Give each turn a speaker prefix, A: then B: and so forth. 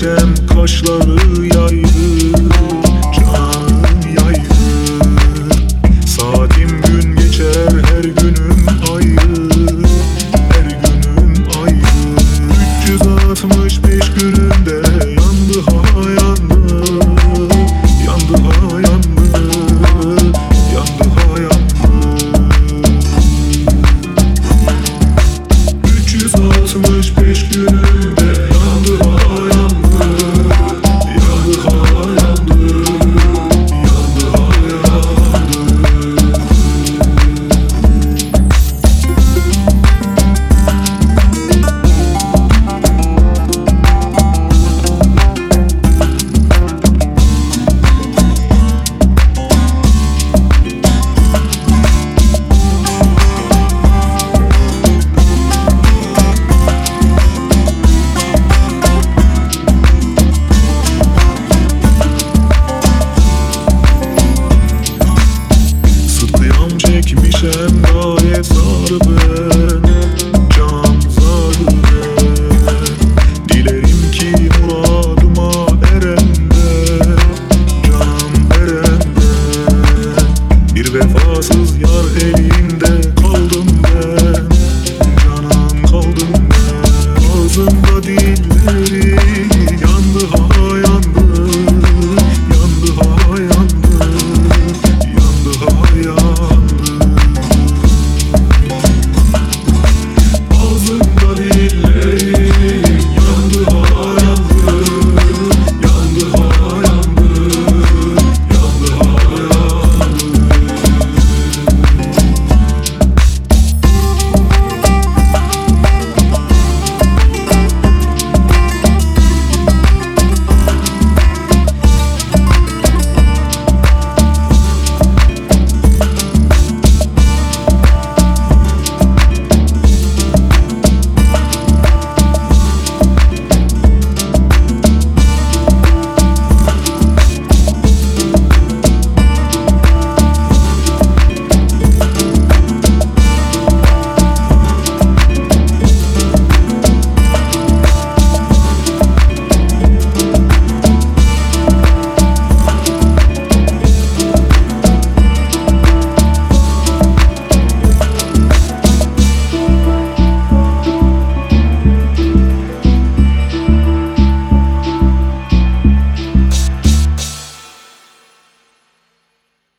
A: sevşem kaşları